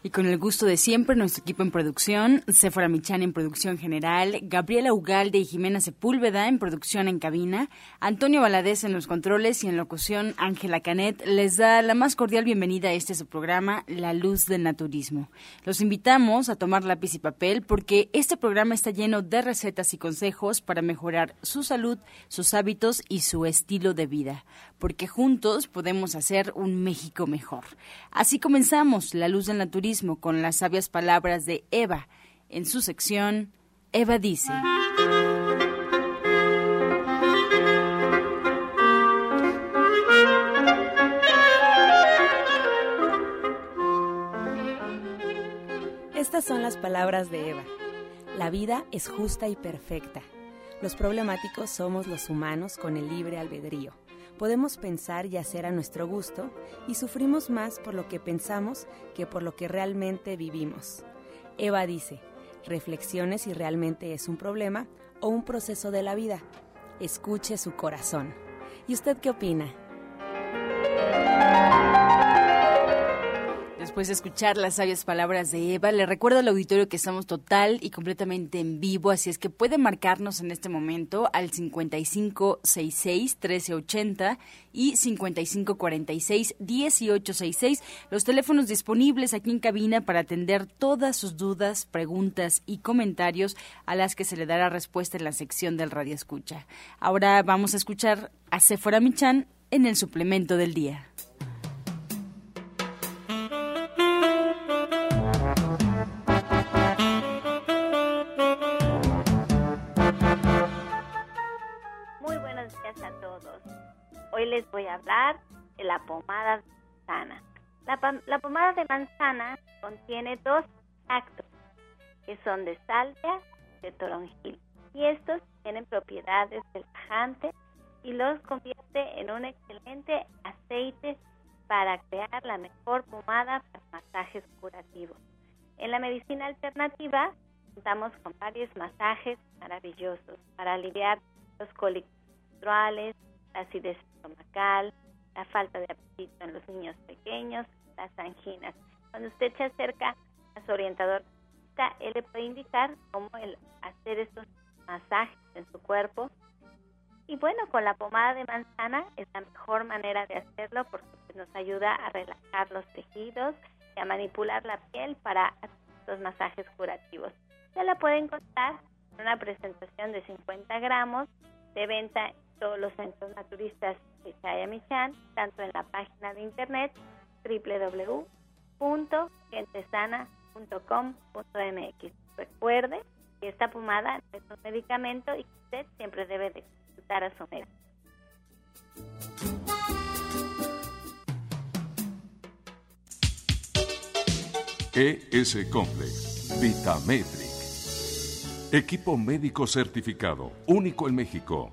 Y con el gusto de siempre, nuestro equipo en producción, Sephora Michan en producción general, Gabriela Ugalde y Jimena Sepúlveda en producción en cabina, Antonio Valadez en los controles y en locución Ángela Canet les da la más cordial bienvenida a este su programa, La Luz del Naturismo. Los invitamos a tomar lápiz y papel porque este programa está lleno de recetas y consejos para mejorar su salud, sus hábitos y su estilo de vida, porque juntos podemos hacer un México mejor. Así comenzamos La Luz del Naturismo con las sabias palabras de Eva en su sección Eva dice. Estas son las palabras de Eva. La vida es justa y perfecta. Los problemáticos somos los humanos con el libre albedrío podemos pensar y hacer a nuestro gusto y sufrimos más por lo que pensamos que por lo que realmente vivimos. Eva dice, reflexione si realmente es un problema o un proceso de la vida. Escuche su corazón. ¿Y usted qué opina? Después de escuchar las sabias palabras de Eva, le recuerdo al auditorio que estamos total y completamente en vivo, así es que puede marcarnos en este momento al 5566-1380 y 5546-1866, los teléfonos disponibles aquí en cabina para atender todas sus dudas, preguntas y comentarios a las que se le dará respuesta en la sección del Radio Escucha. Ahora vamos a escuchar a Sephora Michan en el suplemento del día. Hablar de la pomada de manzana. La, pomada de manzana contiene dos actos que son de salvia y de toronjil. Y estos tienen propiedades relajantes y los convierte en un excelente aceite para crear la mejor pomada para masajes curativos. En la medicina alternativa contamos con varios masajes maravillosos para aliviar los la acidez estomacal, la falta de apetito en los niños pequeños, las anginas. Cuando usted se acerca a su orientador, él le puede indicar cómo el hacer estos masajes en su cuerpo. Y bueno, con la pomada de manzana es la mejor manera de hacerlo porque nos ayuda a relajar los tejidos y a manipular la piel para estos masajes curativos. Ya la puede encontrar en una presentación de 50 gramos de venta todos los centros naturistas de Chayamichan, tanto en la página de internet www.gentesana.com.mx. Recuerde que esta pomada es un medicamento y usted siempre debe de consultar a su médico. ES Complex, Vitametric. Equipo médico certificado, único en México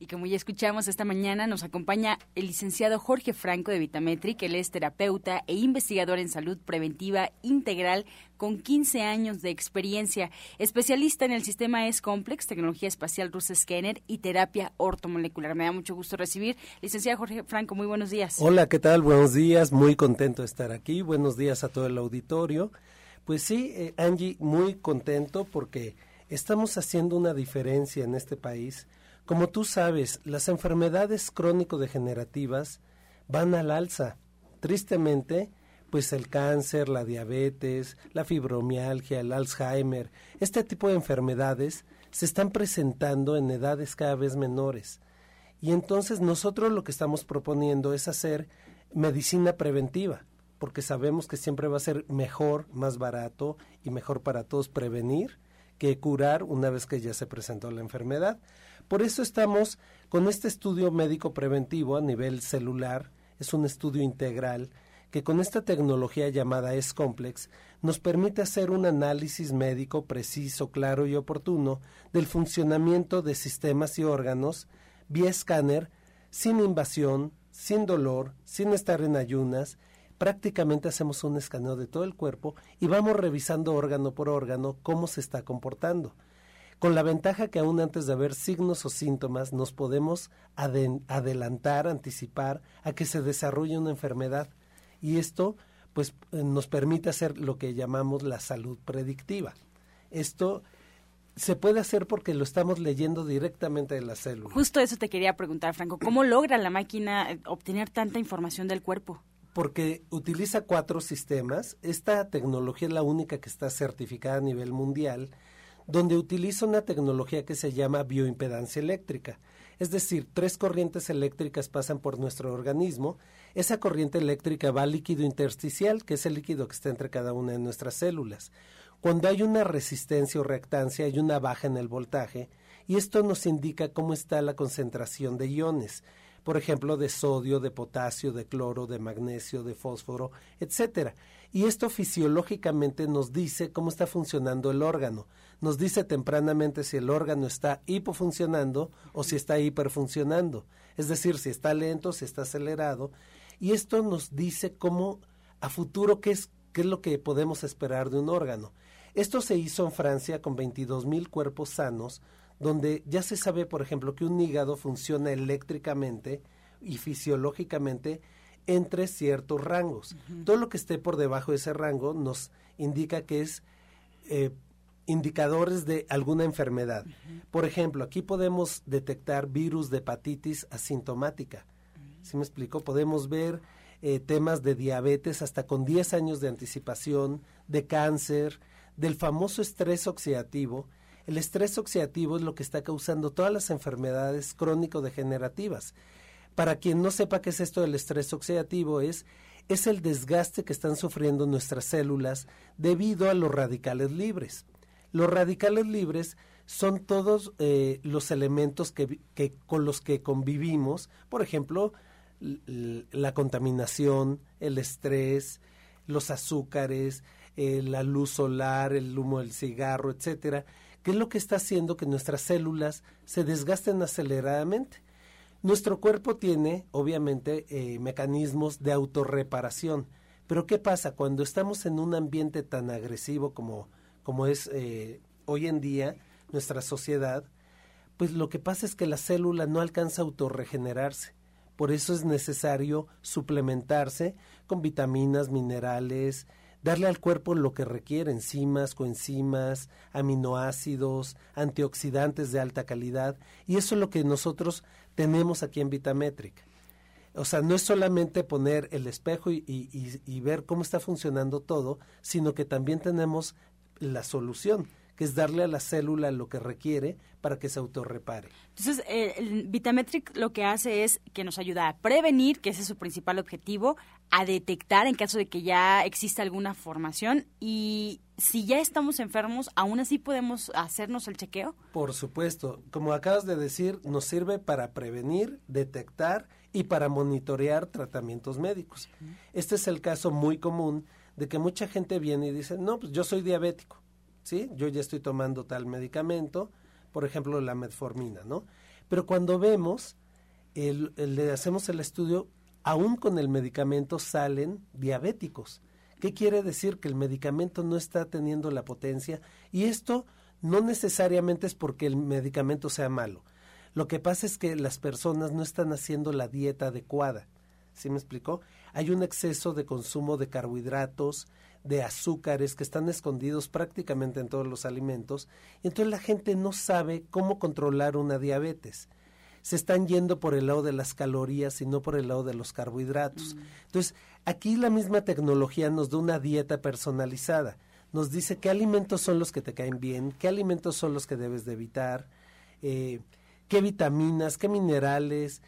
Y como ya escuchamos esta mañana, nos acompaña el licenciado Jorge Franco de Vitametric. Él es terapeuta e investigador en salud preventiva integral con 15 años de experiencia, especialista en el sistema S-Complex, tecnología espacial Rusa Scanner y terapia ortomolecular. Me da mucho gusto recibir. Licenciado Jorge Franco, muy buenos días. Hola, ¿qué tal? Buenos días, muy contento de estar aquí. Buenos días a todo el auditorio. Pues sí, eh, Angie, muy contento porque estamos haciendo una diferencia en este país como tú sabes, las enfermedades crónico-degenerativas van al alza. Tristemente, pues el cáncer, la diabetes, la fibromialgia, el Alzheimer, este tipo de enfermedades se están presentando en edades cada vez menores. Y entonces nosotros lo que estamos proponiendo es hacer medicina preventiva, porque sabemos que siempre va a ser mejor, más barato y mejor para todos prevenir que curar una vez que ya se presentó la enfermedad. Por eso estamos con este estudio médico preventivo a nivel celular, es un estudio integral que con esta tecnología llamada S-Complex nos permite hacer un análisis médico preciso, claro y oportuno del funcionamiento de sistemas y órganos vía escáner, sin invasión, sin dolor, sin estar en ayunas. Prácticamente hacemos un escaneo de todo el cuerpo y vamos revisando órgano por órgano cómo se está comportando. Con la ventaja que aún antes de haber signos o síntomas nos podemos adelantar, anticipar a que se desarrolle una enfermedad y esto pues eh, nos permite hacer lo que llamamos la salud predictiva. Esto se puede hacer porque lo estamos leyendo directamente de la célula. Justo eso te quería preguntar, Franco. ¿Cómo logra la máquina eh, obtener tanta información del cuerpo? Porque utiliza cuatro sistemas. Esta tecnología es la única que está certificada a nivel mundial, donde utiliza una tecnología que se llama bioimpedancia eléctrica. Es decir, tres corrientes eléctricas pasan por nuestro organismo. Esa corriente eléctrica va al líquido intersticial, que es el líquido que está entre cada una de nuestras células. Cuando hay una resistencia o reactancia, hay una baja en el voltaje, y esto nos indica cómo está la concentración de iones, por ejemplo, de sodio, de potasio, de cloro, de magnesio, de fósforo, etcétera. Y esto fisiológicamente nos dice cómo está funcionando el órgano. Nos dice tempranamente si el órgano está hipofuncionando o si está hiperfuncionando. Es decir, si está lento, si está acelerado. Y esto nos dice cómo a futuro qué es, qué es lo que podemos esperar de un órgano. Esto se hizo en Francia con 22 mil cuerpos sanos, donde ya se sabe, por ejemplo, que un hígado funciona eléctricamente y fisiológicamente entre ciertos rangos. Todo lo que esté por debajo de ese rango nos indica que es eh, indicadores de alguna enfermedad. Por ejemplo, aquí podemos detectar virus de hepatitis asintomática. ¿Sí me explico? Podemos ver eh, temas de diabetes hasta con 10 años de anticipación, de cáncer, del famoso estrés oxidativo. El estrés oxidativo es lo que está causando todas las enfermedades crónico-degenerativas. Para quien no sepa qué es esto del estrés oxidativo, es, es el desgaste que están sufriendo nuestras células debido a los radicales libres. Los radicales libres son todos eh, los elementos que, con los que convivimos, por ejemplo, la contaminación, el estrés, los azúcares, eh, la luz solar, el humo del cigarro, etcétera, que es lo que está haciendo que nuestras células se desgasten aceleradamente. Nuestro cuerpo tiene, obviamente, eh, mecanismos de autorreparación. Pero ¿qué pasa cuando estamos en un ambiente tan agresivo como, como es eh, hoy en día nuestra sociedad? Pues lo que pasa es que la célula no alcanza a autorregenerarse. Por eso es necesario suplementarse con vitaminas, minerales, darle al cuerpo lo que requiere, enzimas, coenzimas, aminoácidos, antioxidantes de alta calidad, y eso es lo que nosotros tenemos aquí en Vitametric. O sea, no es solamente poner el espejo y, y, ver cómo está funcionando todo, sino que también tenemos la solución, que es darle a la célula lo que requiere para que se autorrepare. Entonces, eh, el Vitametric lo que hace es que nos ayuda a prevenir, que ese es su principal objetivo, a detectar en caso de que ya exista alguna formación y si ya estamos enfermos, aún así podemos hacernos el chequeo. Por supuesto, como acabas de decir, nos sirve para prevenir, detectar y para monitorear tratamientos médicos. Este es el caso muy común de que mucha gente viene y dice, no, pues yo soy diabético ¿sí? Yo ya estoy tomando tal medicamento, por ejemplo, la metformina, ¿no? Pero cuando vemos, le hacemos el estudio, aún con el medicamento salen diabéticos. ¿Qué quiere decir? Que el medicamento no está teniendo la potencia y esto no necesariamente es porque el medicamento sea malo. Lo que pasa es que las personas no están haciendo la dieta adecuada. ¿Sí me explicó? Hay un exceso de consumo de carbohidratos, de azúcares que están escondidos prácticamente en todos los alimentos, y entonces la gente no sabe cómo controlar una diabetes. se están yendo por el lado de las calorías y no por el lado de los carbohidratos. Entonces, aquí la misma tecnología nos da una dieta personalizada. Nos dice qué alimentos son los que te caen bien, qué alimentos son los que debes de evitar, eh, qué vitaminas, qué minerales,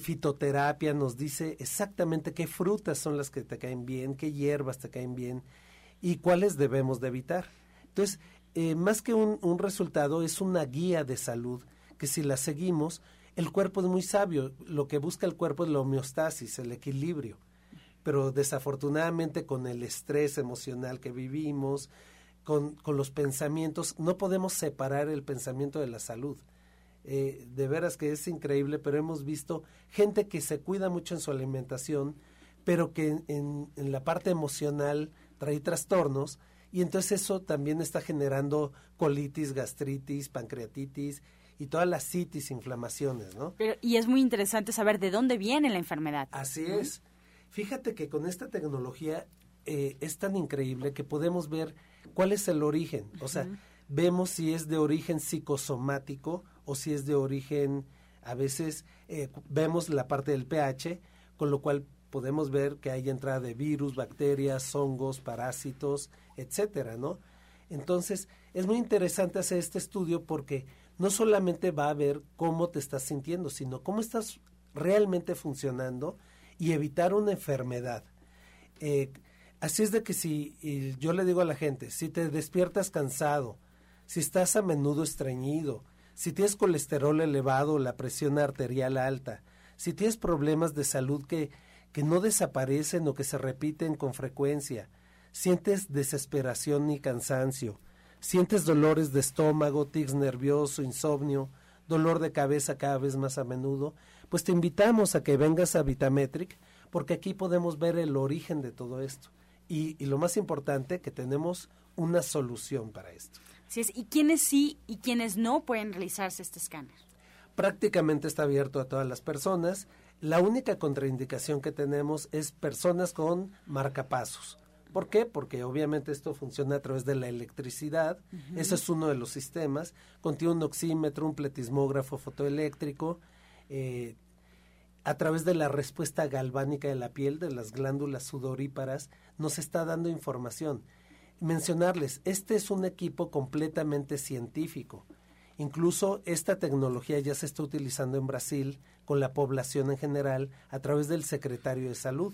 fitoterapia nos dice exactamente qué frutas son las que te caen bien, qué hierbas te caen bien y cuáles debemos de evitar. Entonces, eh, más que un, un, resultado, es una guía de salud que si la seguimos, el cuerpo es muy sabio. Lo que busca el cuerpo es la homeostasis, el equilibrio. Pero desafortunadamente con el estrés emocional que vivimos, con, con los pensamientos, no podemos separar el pensamiento de la salud. Eh, de veras que es increíble, pero hemos visto gente que se cuida mucho en su alimentación, pero que en, en la parte emocional trae trastornos y entonces eso también está generando colitis, gastritis, pancreatitis y todas las citis, inflamaciones, ¿no? Pero, y es muy interesante saber de dónde viene la enfermedad. Así es. Fíjate que con esta tecnología eh, es tan increíble que podemos ver cuál es el origen. O sea, vemos si es de origen psicosomático o si es de origen, a veces eh, vemos la parte del pH, con lo cual podemos ver que hay entrada de virus, bacterias, hongos, parásitos, etcétera, ¿no? Entonces, es muy interesante hacer este estudio porque no solamente va a ver cómo te estás sintiendo, sino cómo estás realmente funcionando y evitar una enfermedad. Eh, así es de que si yo le digo a la gente, si te despiertas cansado, si estás a menudo estreñido, si tienes colesterol elevado, la presión arterial alta, si tienes problemas de salud que que no desaparecen o que se repiten con frecuencia. Sientes desesperación y cansancio. Sientes dolores de estómago, tics nervioso, insomnio, dolor de cabeza cada vez más a menudo. Pues te invitamos a que vengas a Vitametric porque aquí podemos ver el origen de todo esto. Y, y lo más importante, que tenemos una solución para esto. Sí es. ¿Y quiénes sí y quiénes no pueden realizarse este escáner? Prácticamente está abierto a todas las personas. La única contraindicación que tenemos es personas con marcapasos. ¿Por qué? Porque obviamente esto funciona a través de la electricidad. Ese es uno de los sistemas. Contiene un oxímetro, un pletismógrafo fotoeléctrico. Eh, a través de la respuesta galvánica de la piel, de las glándulas sudoríparas, nos está dando información. Mencionarles, este es un equipo completamente científico. Incluso esta tecnología ya se está utilizando en Brasil con la población en general a través del secretario de salud.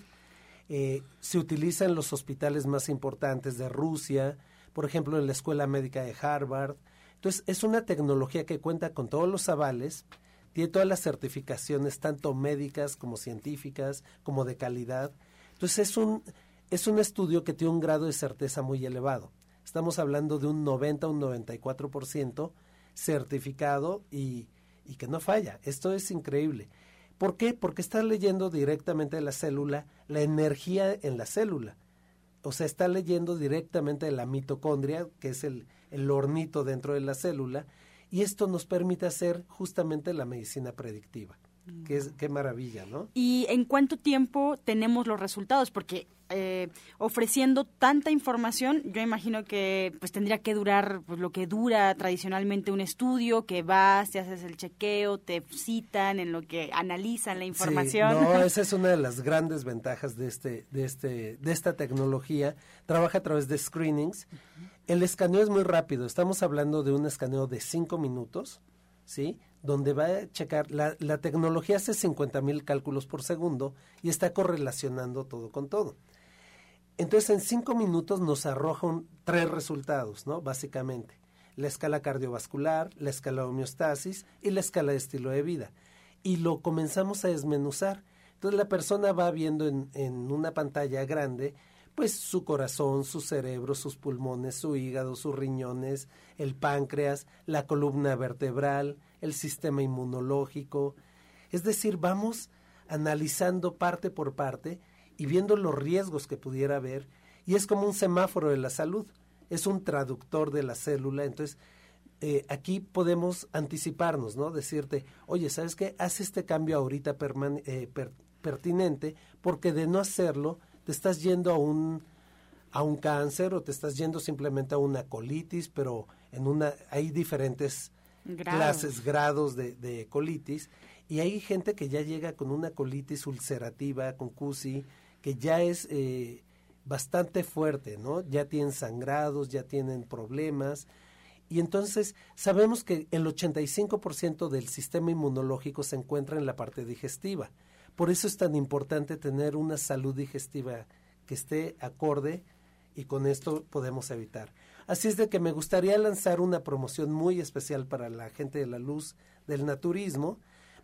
Eh, se utiliza en los hospitales más importantes de Rusia, por ejemplo en la Escuela Médica de Harvard. Entonces es una tecnología que cuenta con todos los avales, tiene todas las certificaciones, tanto médicas como científicas, como de calidad. Entonces es un, es un estudio que tiene un grado de certeza muy elevado. Estamos hablando de un 90 un 94% certificado y, y que no falla. Esto es increíble. ¿Por qué? Porque está leyendo directamente de la célula la energía en la célula. O sea, está leyendo directamente de la mitocondria, que es el, el hornito dentro de la célula, y esto nos permite hacer justamente la medicina predictiva. Es, qué maravilla, ¿no? ¿Y en cuánto tiempo tenemos los resultados? Porque eh, ofreciendo tanta información, yo imagino que pues tendría que durar pues, lo que dura tradicionalmente un estudio, que vas, te haces el chequeo, te citan en lo que analizan la información. no, esa es una de las grandes ventajas de este, de este, de esta tecnología. Trabaja a través de screenings. El escaneo es muy rápido. Estamos hablando de un escaneo de cinco minutos, ¿sí? donde va a checar, la, la tecnología hace 50 mil cálculos por segundo y está correlacionando todo con todo. Entonces en cinco minutos nos arrojan tres resultados, ¿no? Básicamente, la escala cardiovascular, la escala de homeostasis y la escala de estilo de vida. Y lo comenzamos a desmenuzar. Entonces la persona va viendo en, en una pantalla grande pues su corazón, su cerebro, sus pulmones, su hígado, sus riñones, el páncreas, la columna vertebral, el sistema inmunológico. Es decir, vamos analizando parte por parte y viendo los riesgos que pudiera haber. Y es como un semáforo de la salud, es un traductor de la célula. Entonces, eh, aquí podemos anticiparnos, ¿no? Decirte, oye, ¿sabes qué? Haz este cambio ahorita eh, pertinente, porque de no hacerlo, te estás yendo a un, a un cáncer o te estás yendo simplemente a una colitis, pero en una hay diferentes clases, grados de, de colitis y hay gente que ya llega con una colitis ulcerativa, con CUSI, ya es eh, bastante fuerte, ¿no? Ya tienen sangrados, ya tienen problemas. Y entonces sabemos que el 85% del sistema inmunológico se encuentra en la parte digestiva. Por eso es tan importante tener una salud digestiva que esté acorde y con esto podemos evitar. Así es de que me gustaría lanzar una promoción muy especial para la gente de la luz del naturismo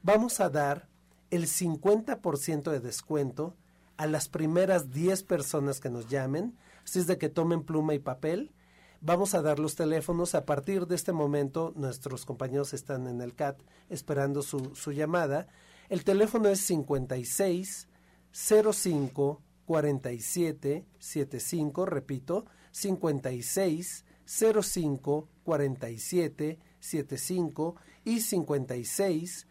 vamos a dar el 50% de descuento a las primeras 10 personas que nos llamen, así es de que tomen pluma y papel. Vamos a dar los teléfonos. A partir de este momento, nuestros compañeros están en el CAT esperando su, su llamada. El teléfono es 56 05 47 75, repito, 56 05 47 75 y 56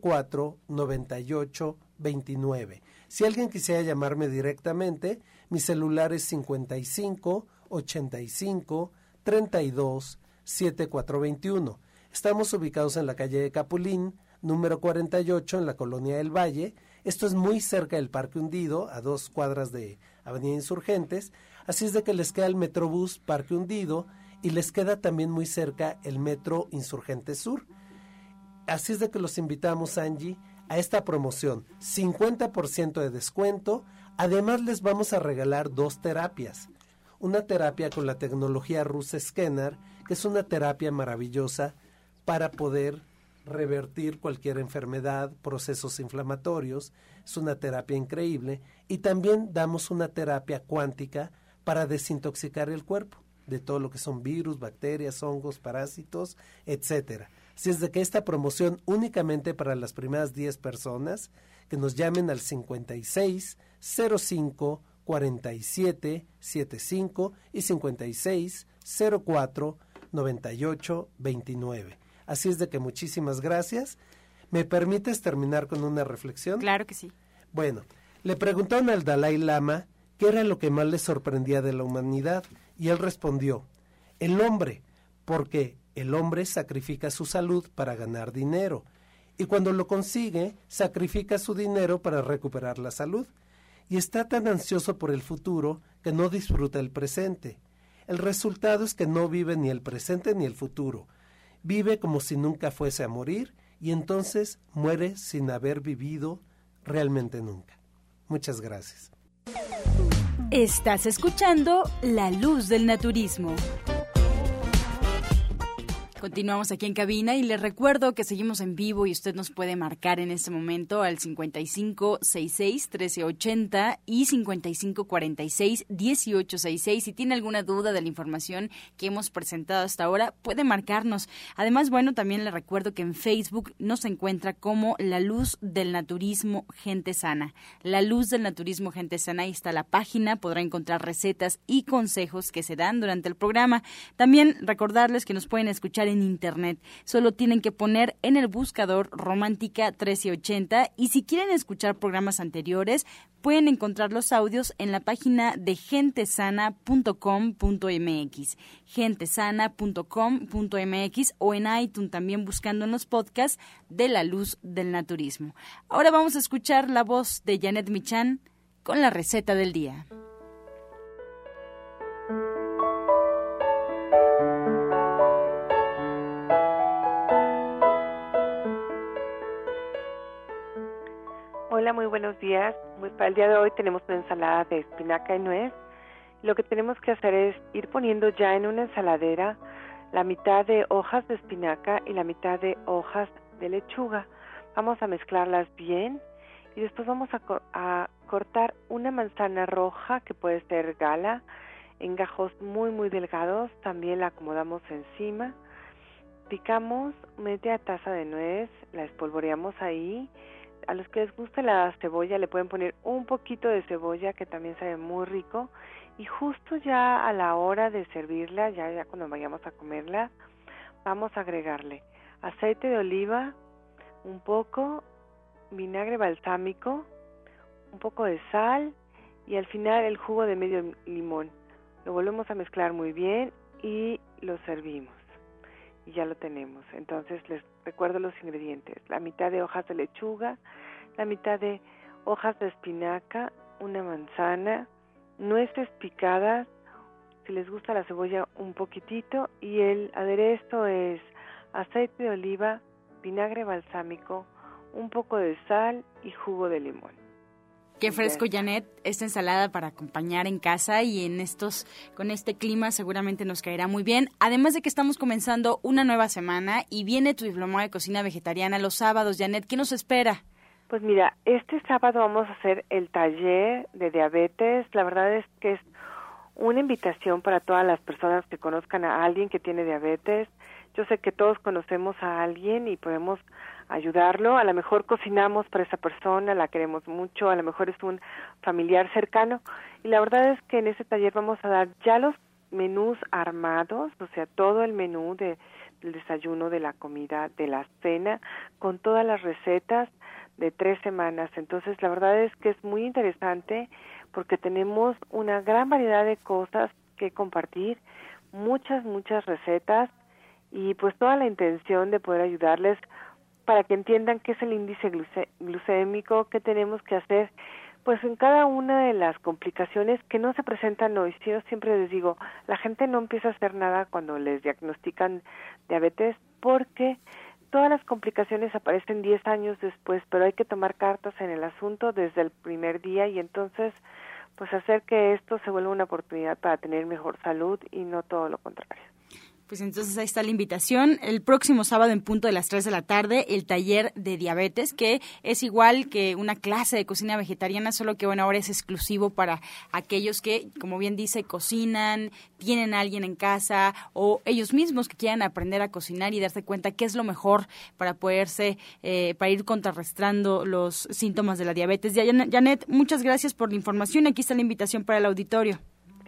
04 98 29. Si alguien quisiera llamarme directamente, mi celular es 55 85 32 7421. Estamos ubicados en la calle de Capulín, número 48, en la colonia del Valle. Esto es muy cerca del Parque Hundido, a dos cuadras de Avenida Insurgentes. Así es de que les queda el Metrobús Parque Hundido y les queda también muy cerca el Metro Insurgente Sur. Así es de que los invitamos, Angie, a esta promoción. 50% de descuento. Además les vamos a regalar dos terapias. Una terapia con la tecnología Rus Scanner, que es una terapia maravillosa para poder revertir cualquier enfermedad, procesos inflamatorios. Es una terapia increíble. Y también damos una terapia cuántica para desintoxicar el cuerpo de todo lo que son virus, bacterias, hongos, parásitos, etcétera. Si es de que esta promoción únicamente para las primeras 10 personas que nos llamen al 56 05 47 75 y 56 04 98 29. Así es de que muchísimas gracias. ¿Me permites terminar con una reflexión? Claro que sí. Bueno, le preguntaron al Dalai Lama qué era lo que más le sorprendía de la humanidad y él respondió, el hombre, porque el hombre sacrifica su salud para ganar dinero y cuando lo consigue, sacrifica su dinero para recuperar la salud y está tan ansioso por el futuro que no disfruta el presente. El resultado es que no vive ni el presente ni el futuro. Vive como si nunca fuese a morir y entonces muere sin haber vivido realmente nunca. Muchas gracias. Estás escuchando La Luz del Naturismo. Continuamos aquí en cabina y les recuerdo que seguimos en vivo y usted nos puede marcar en este momento al 5566-1380 y 5546-1866. Si tiene alguna duda de la información que hemos presentado hasta ahora, puede marcarnos. Además, bueno, también le recuerdo que en Facebook nos encuentra como La Luz del Naturismo Gente Sana. La Luz del Naturismo Gente Sana, ahí está la página, podrá encontrar recetas y consejos que se dan durante el programa. También recordarles que nos pueden escuchar en internet. Solo tienen que poner en el buscador Romántica 1380 y si quieren escuchar programas anteriores, pueden encontrar los audios en la página de gentesana.com.mx, gentesana.com.mx o en iTunes también buscando en los podcasts de la luz del naturismo. Ahora vamos a escuchar la voz de Janet Michan con la receta del día. Muy buenos días. Pues para el día de hoy tenemos una ensalada de espinaca y nuez. Lo que tenemos que hacer es ir poniendo ya en una ensaladera la mitad de hojas de espinaca y la mitad de hojas de lechuga. Vamos a mezclarlas bien y después vamos a, a cortar una manzana roja que puede ser gala en gajos muy muy delgados. También la acomodamos encima. Picamos media taza de nuez, la espolvoreamos ahí a los que les guste la cebolla le pueden poner un poquito de cebolla que también sabe muy rico y justo ya a la hora de servirla, ya, ya cuando vayamos a comerla, vamos a agregarle aceite de oliva, un poco, vinagre balsámico, un poco de sal y al final el jugo de medio limón. Lo volvemos a mezclar muy bien y lo servimos. Ya lo tenemos. Entonces les recuerdo los ingredientes. La mitad de hojas de lechuga, la mitad de hojas de espinaca, una manzana, nueces picadas, si les gusta la cebolla un poquitito y el aderezo es aceite de oliva, vinagre balsámico, un poco de sal y jugo de limón. Qué fresco, Janet, esta ensalada para acompañar en casa y en estos, con este clima seguramente nos caerá muy bien. Además de que estamos comenzando una nueva semana y viene tu diplomado de cocina vegetariana los sábados, Janet, ¿qué nos espera? Pues mira, este sábado vamos a hacer el taller de diabetes. La verdad es que es una invitación para todas las personas que conozcan a alguien que tiene diabetes. Yo sé que todos conocemos a alguien y podemos ayudarlo. A lo mejor cocinamos para esa persona, la queremos mucho, a lo mejor es un familiar cercano. Y la verdad es que en ese taller vamos a dar ya los menús armados, o sea, todo el menú de, del desayuno, de la comida, de la cena, con todas las recetas de tres semanas. Entonces, la verdad es que es muy interesante porque tenemos una gran variedad de cosas que compartir, muchas, muchas recetas y pues toda la intención de poder ayudarles para que entiendan qué es el índice glucémico, qué tenemos que hacer, pues en cada una de las complicaciones que no se presentan hoy. Yo siempre les digo, la gente no empieza a hacer nada cuando les diagnostican diabetes porque todas las complicaciones aparecen 10 años después, pero hay que tomar cartas en el asunto desde el primer día y entonces pues hacer que esto se vuelva una oportunidad para tener mejor salud y no todo lo contrario. Pues entonces ahí está la invitación. El próximo sábado en punto de las 3 de la tarde, el taller de diabetes, que es igual que una clase de cocina vegetariana, solo que bueno, ahora es exclusivo para aquellos que, como bien dice, cocinan, tienen a alguien en casa o ellos mismos que quieran aprender a cocinar y darse cuenta qué es lo mejor para poderse, eh, para ir contrarrestando los síntomas de la diabetes. Janet, muchas gracias por la información. Aquí está la invitación para el auditorio.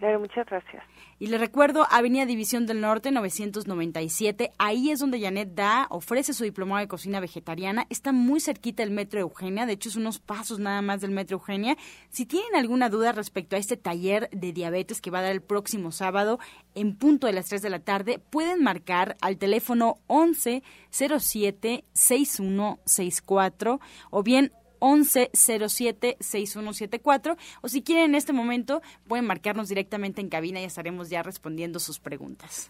Claro, muchas gracias. Y le recuerdo, Avenida División del Norte 997, ahí es donde Janet da, ofrece su diplomado de cocina vegetariana, está muy cerquita el Metro Eugenia, de hecho es unos pasos nada más del Metro Eugenia. Si tienen alguna duda respecto a este taller de diabetes que va a dar el próximo sábado en punto de las 3 de la tarde, pueden marcar al teléfono 11 07 6164 o bien 1107-6174 o si quieren en este momento pueden marcarnos directamente en cabina y estaremos ya respondiendo sus preguntas.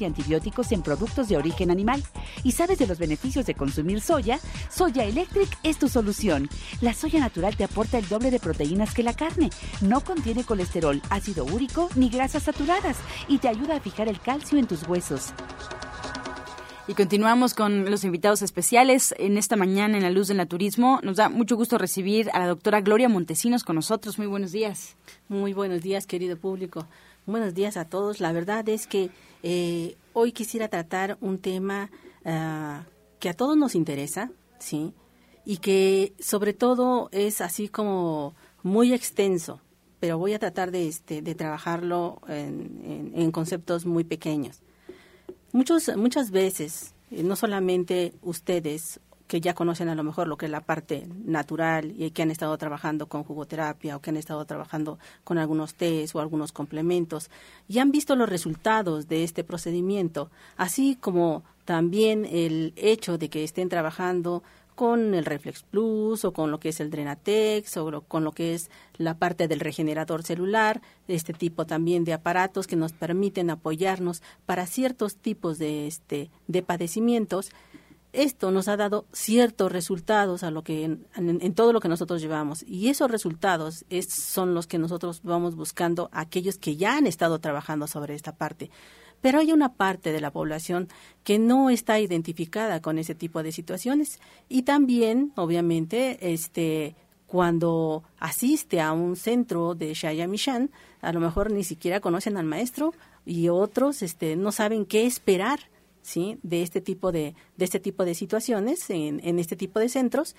y antibióticos en productos de origen animal. ¿Y sabes de los beneficios de consumir soya? Soya Electric es tu solución. La soya natural te aporta el doble de proteínas que la carne. No contiene colesterol, ácido úrico ni grasas saturadas y te ayuda a fijar el calcio en tus huesos. Y continuamos con los invitados especiales en esta mañana en la luz del naturismo. Nos da mucho gusto recibir a la doctora Gloria Montesinos con nosotros. Muy buenos días. Muy buenos días, querido público. Buenos días a todos. La verdad es que eh, hoy quisiera tratar un tema ah, que a todos nos interesa, ¿sí? Y que sobre todo es así como muy extenso, pero voy a tratar de, este, de trabajarlo en, conceptos muy pequeños. Muchos, muchas veces, eh, no solamente ustedes que ya conocen a lo mejor lo que es la parte natural y que han estado trabajando con jugoterapia o que han estado trabajando con algunos test o algunos complementos y han visto los resultados de este procedimiento, así como también el hecho de que estén trabajando con el Reflex Plus o con lo que es el Drenatex o con lo que es la parte del regenerador celular, este tipo también de aparatos que nos permiten apoyarnos para ciertos tipos de este de padecimientos esto nos ha dado ciertos resultados a lo que en, todo lo que nosotros llevamos. Y esos resultados son los que nosotros vamos buscando aquellos que ya han estado trabajando sobre esta parte. Pero hay una parte de la población que no está identificada con ese tipo de situaciones. Y también obviamente este cuando asiste a un centro de Shaya Mishan, a lo mejor ni siquiera conocen al maestro y otros este no saben qué esperar de este tipo de, de este tipo de situaciones en, en este tipo de centros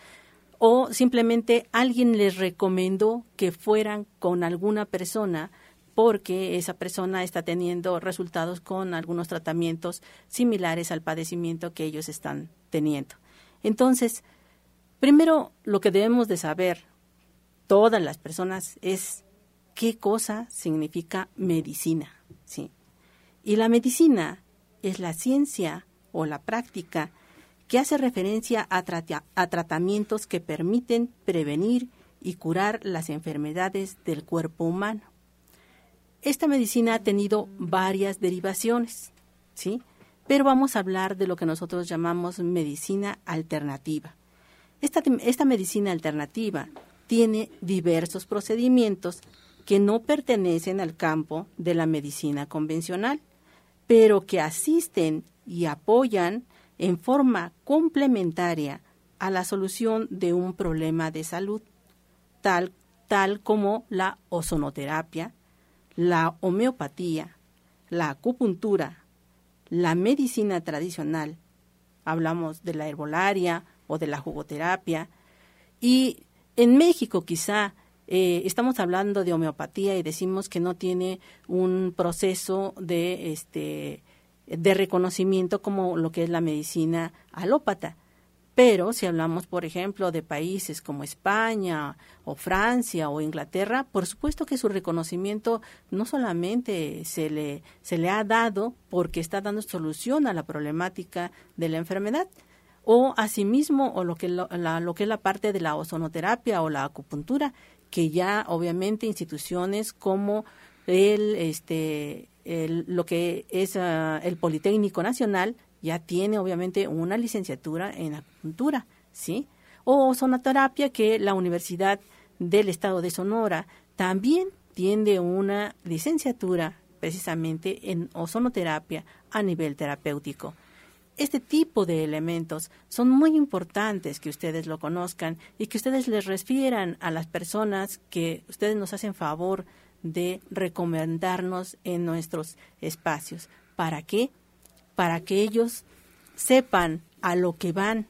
o simplemente alguien les recomendó que fueran con alguna persona porque esa persona está teniendo resultados con algunos tratamientos similares al padecimiento que ellos están teniendo. Entonces, primero lo que debemos de saber todas las personas es qué cosa significa medicina, ¿sí? Y la medicina es la ciencia o la práctica que hace referencia a, tratamientos que permiten prevenir y curar las enfermedades del cuerpo humano. Esta medicina ha tenido varias derivaciones, ¿sí? Pero vamos a hablar de lo que nosotros llamamos medicina alternativa. Esta, esta medicina alternativa tiene diversos procedimientos que no pertenecen al campo de la medicina convencional, pero que asisten y apoyan en forma complementaria a la solución de un problema de salud, tal, tal como la ozonoterapia, la homeopatía, la acupuntura, la medicina tradicional, hablamos de la herbolaria o de la jugoterapia, y en México quizá eh, estamos hablando de homeopatía y decimos que no tiene un proceso de este de reconocimiento como lo que es la medicina alópata. Pero si hablamos, por ejemplo, de países como España o Francia o Inglaterra, por supuesto que su reconocimiento no solamente se le, se le ha dado porque está dando solución a la problemática de la enfermedad, o asimismo o lo que, lo, lo que es la parte de la ozonoterapia o la acupuntura, que ya obviamente instituciones como el, este, lo que es uh, el Politécnico Nacional ya tiene obviamente una licenciatura en acupuntura, ¿sí? O sonoterapia que la Universidad del Estado de Sonora también tiene una licenciatura precisamente en ozonoterapia a nivel terapéutico. Este tipo de elementos son muy importantes que ustedes lo conozcan y que ustedes les refieran a las personas que ustedes nos hacen favor de recomendarnos en nuestros espacios. ¿Para qué? Para que ellos sepan a lo que van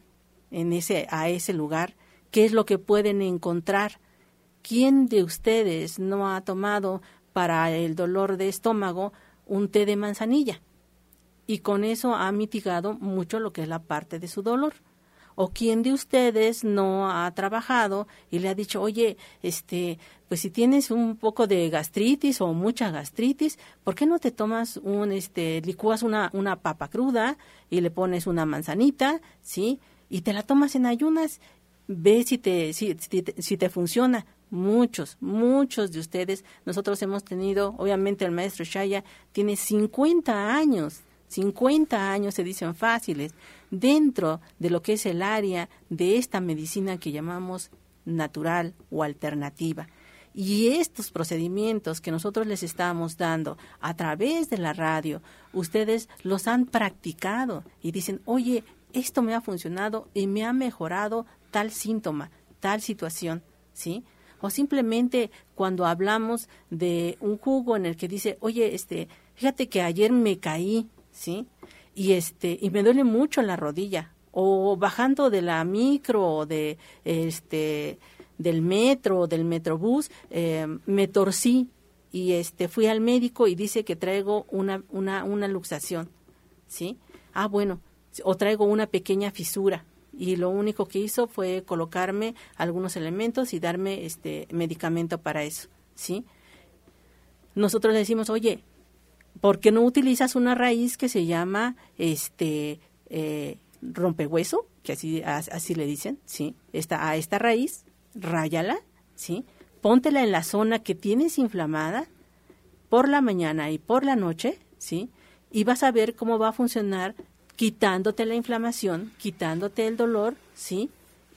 en ese, a ese lugar, qué es lo que pueden encontrar. ¿Quién de ustedes no ha tomado para el dolor de estómago un té de manzanilla? Y con eso ha mitigado mucho lo que es la parte de su dolor o quién de ustedes no ha trabajado y le ha dicho, oye, este, pues si tienes un poco de gastritis o mucha gastritis, ¿por qué no te tomas un, este, licúas una, una papa cruda y le pones una manzanita, ¿sí? Y te la tomas en ayunas, ve si te, si, si, si te funciona. Muchos, muchos de ustedes, nosotros hemos tenido, obviamente el maestro Shaya tiene 50 años 50 años se dicen fáciles dentro de lo que es el área de esta medicina que llamamos natural o alternativa. Y estos procedimientos que nosotros les estamos dando a través de la radio, ustedes los han practicado y dicen, oye, esto me ha funcionado y me ha mejorado tal síntoma, tal situación, ¿sí? O simplemente cuando hablamos de un jugo en el que dice, oye, este, fíjate que ayer me caí, ¿sí? Y este y me duele mucho la rodilla o bajando de la micro o de este del metro o del metrobús eh, me torcí y este fui al médico y dice que traigo una una una luxación, ¿sí? Ah, bueno, o traigo una pequeña fisura y lo único que hizo fue colocarme algunos elementos y darme este medicamento para eso, ¿sí? Nosotros le decimos, oye, ¿por qué no utilizas una raíz que se llama este eh, rompehueso? Que así, así le dicen, ¿sí? Esta, a esta raíz, ráyala, ¿sí? Póntela en la zona que tienes inflamada por la mañana y por la noche, ¿sí? Y vas a ver cómo va a funcionar quitándote la inflamación, quitándote el dolor, ¿sí?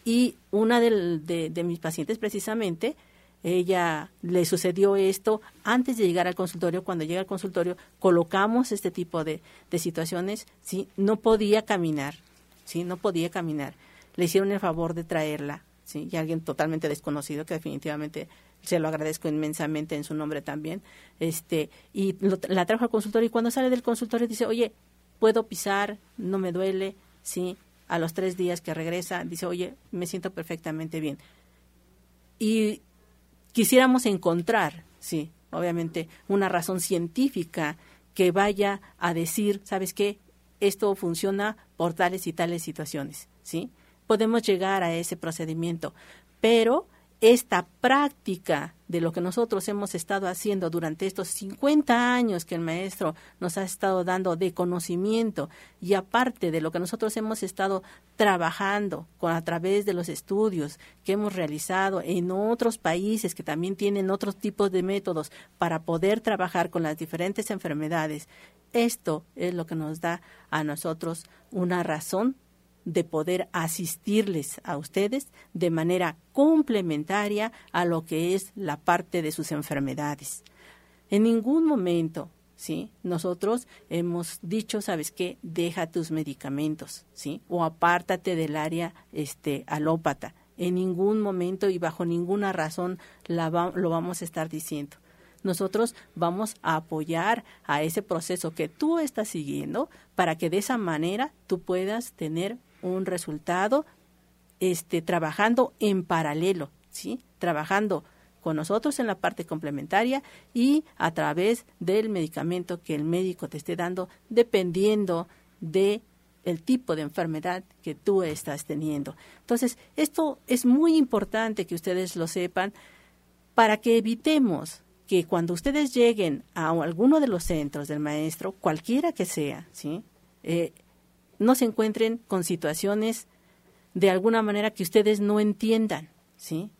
Y una de, de mis pacientes precisamente ella le sucedió esto antes de llegar al consultorio. Cuando llega al consultorio, colocamos este tipo de, de situaciones. Sí, no podía caminar, sí, no podía caminar. Le hicieron el favor de traerla, sí, y alguien totalmente desconocido que definitivamente se lo agradezco inmensamente en su nombre también. Este y la trajo al consultorio y cuando sale del consultorio dice, oye, puedo pisar, no me duele, ¿sí? A los tres días que regresa, dice, oye, me siento perfectamente bien. Y quisiéramos encontrar, sí, obviamente, una razón científica que vaya a decir, ¿sabes qué? Esto funciona por tales y tales situaciones, ¿sí? Podemos llegar a ese procedimiento, pero esta práctica de lo que nosotros hemos estado haciendo durante estos 50 años que el maestro nos ha estado dando de conocimiento y aparte de lo que nosotros hemos estado trabajando con, a través de los estudios que hemos realizado en otros países que también tienen otros tipos de métodos para poder trabajar con las diferentes enfermedades, esto es lo que nos da a nosotros una razón de poder asistirles a ustedes de manera complementaria a lo que es la parte de sus enfermedades. En ningún momento, ¿sí? Nosotros hemos dicho, ¿sabes qué? Deja tus medicamentos, ¿sí? O apártate del área este alópata. En ningún momento y bajo ninguna razón lo vamos a estar diciendo nosotros vamos a apoyar a ese proceso que tú estás siguiendo para que de esa manera tú puedas tener un resultado este, trabajando en paralelo, ¿sí? Trabajando con nosotros en la parte complementaria y a través del medicamento que el médico te esté dando dependiendo de el tipo de enfermedad que tú estás teniendo. Entonces, esto es muy importante que ustedes lo sepan para que evitemos que cuando ustedes lleguen a alguno de los centros del maestro, cualquiera que sea, ¿sí? Eh, no se encuentren con situaciones de alguna manera que ustedes no entiendan, ¿sí?